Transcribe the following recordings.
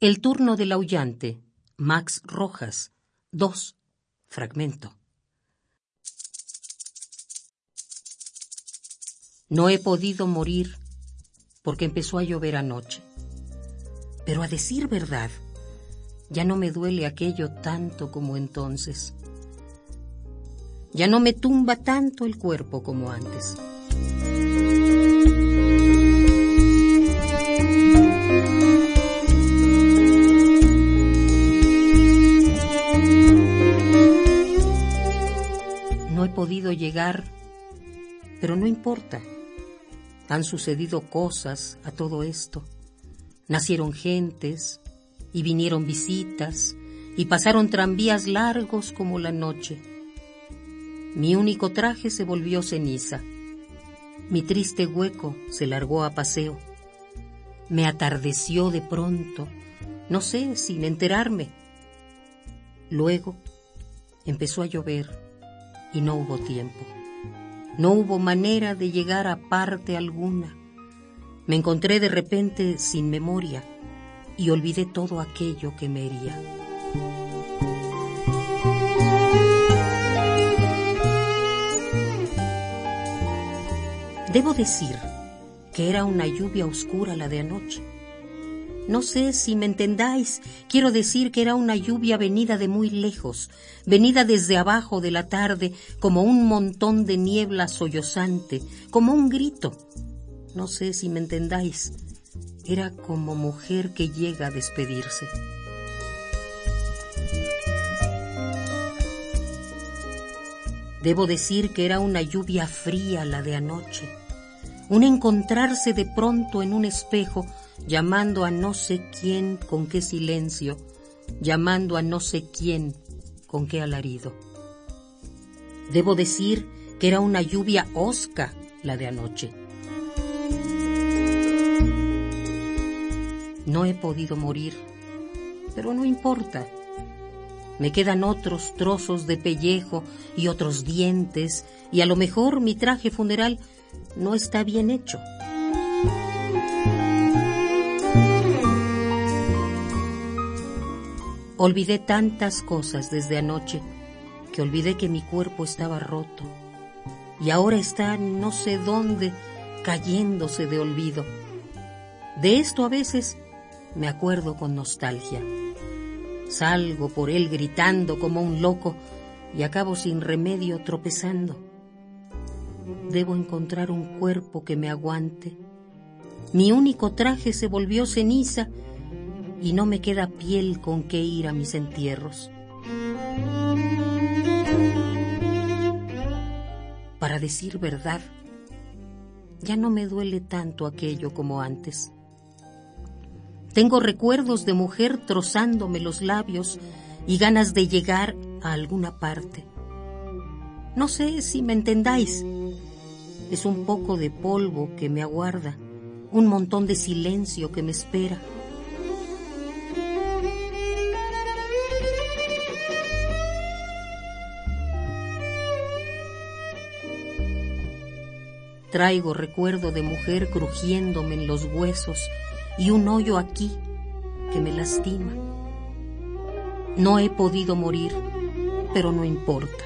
El turno del aullante, Max Rojas, 2, fragmento. No he podido morir porque empezó a llover anoche. Pero a decir verdad, ya no me duele aquello tanto como entonces. Ya no me tumba tanto el cuerpo como antes. Llegar, pero no importa. Han sucedido cosas a todo esto. Nacieron gentes y vinieron visitas y pasaron tranvías largos como la noche. Mi único traje se volvió ceniza. Mi triste hueco se largó a paseo. Me atardeció de pronto, no sé, sin enterarme. Luego empezó a llover y no hubo tiempo. No hubo manera de llegar a parte alguna. Me encontré de repente sin memoria y olvidé todo aquello que me hería. Debo decir que era una lluvia oscura la de anoche. No sé si me entendáis, quiero decir que era una lluvia venida de muy lejos, venida desde abajo de la tarde como un montón de niebla sollozante, como un grito. No sé si me entendáis, era como mujer que llega a despedirse. Debo decir que era una lluvia fría la de anoche, un encontrarse de pronto en un espejo llamando a no sé quién con qué silencio, llamando a no sé quién con qué alarido. Debo decir que era una lluvia osca la de anoche. No he podido morir, pero no importa. Me quedan otros trozos de pellejo y otros dientes, y a lo mejor mi traje funeral no está bien hecho. Olvidé tantas cosas desde anoche que olvidé que mi cuerpo estaba roto y ahora está no sé dónde cayéndose de olvido. De esto a veces me acuerdo con nostalgia. Salgo por él gritando como un loco y acabo sin remedio tropezando. Debo encontrar un cuerpo que me aguante. Mi único traje se volvió ceniza y no me queda piel con que ir a mis entierros. Para decir verdad, ya no me duele tanto aquello como antes. Tengo recuerdos de mujer trozándome los labios y ganas de llegar a alguna parte. No sé si me entendáis. Es un poco de polvo que me aguarda, un montón de silencio que me espera Traigo recuerdo de mujer crujiéndome en los huesos y un hoyo aquí que me lastima. No he podido morir, pero no importa.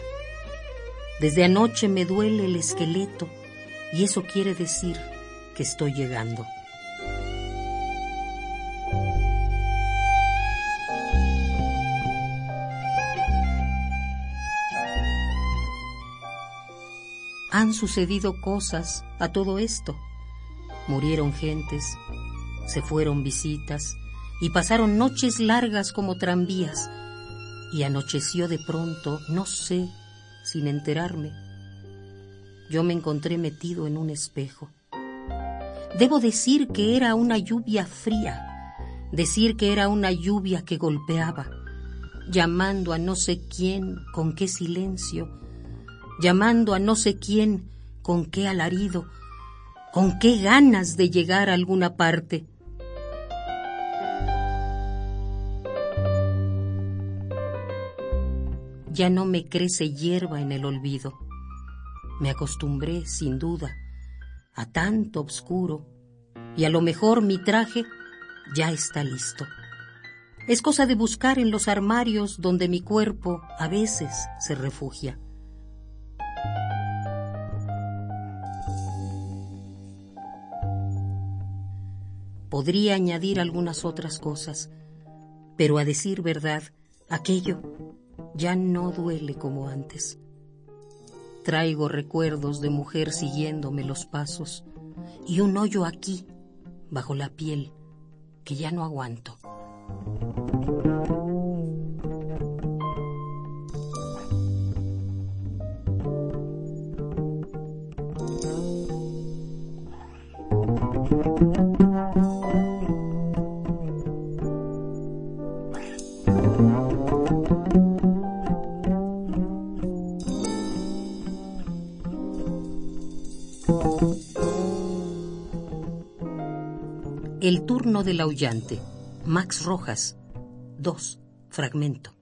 Desde anoche me duele el esqueleto y eso quiere decir que estoy llegando. Han sucedido cosas a todo esto. Murieron gentes, se fueron visitas y pasaron noches largas como tranvías y anocheció de pronto, no sé, sin enterarme. Yo me encontré metido en un espejo. Debo decir que era una lluvia fría, decir que era una lluvia que golpeaba, llamando a no sé quién, con qué silencio, llamando a no sé quién, con qué alarido, con qué ganas de llegar a alguna parte. Ya no me crece hierba en el olvido. Me acostumbré, sin duda, a tanto obscuro y a lo mejor mi traje ya está listo. Es cosa de buscar en los armarios donde mi cuerpo a veces se refugia. Podría añadir algunas otras cosas, pero a decir verdad, aquello ya no duele como antes. Traigo recuerdos de mujer siguiéndome los pasos y un hoyo aquí, bajo la piel, que ya no aguanto. El turno del aullante. Max Rojas. 2. Fragmento.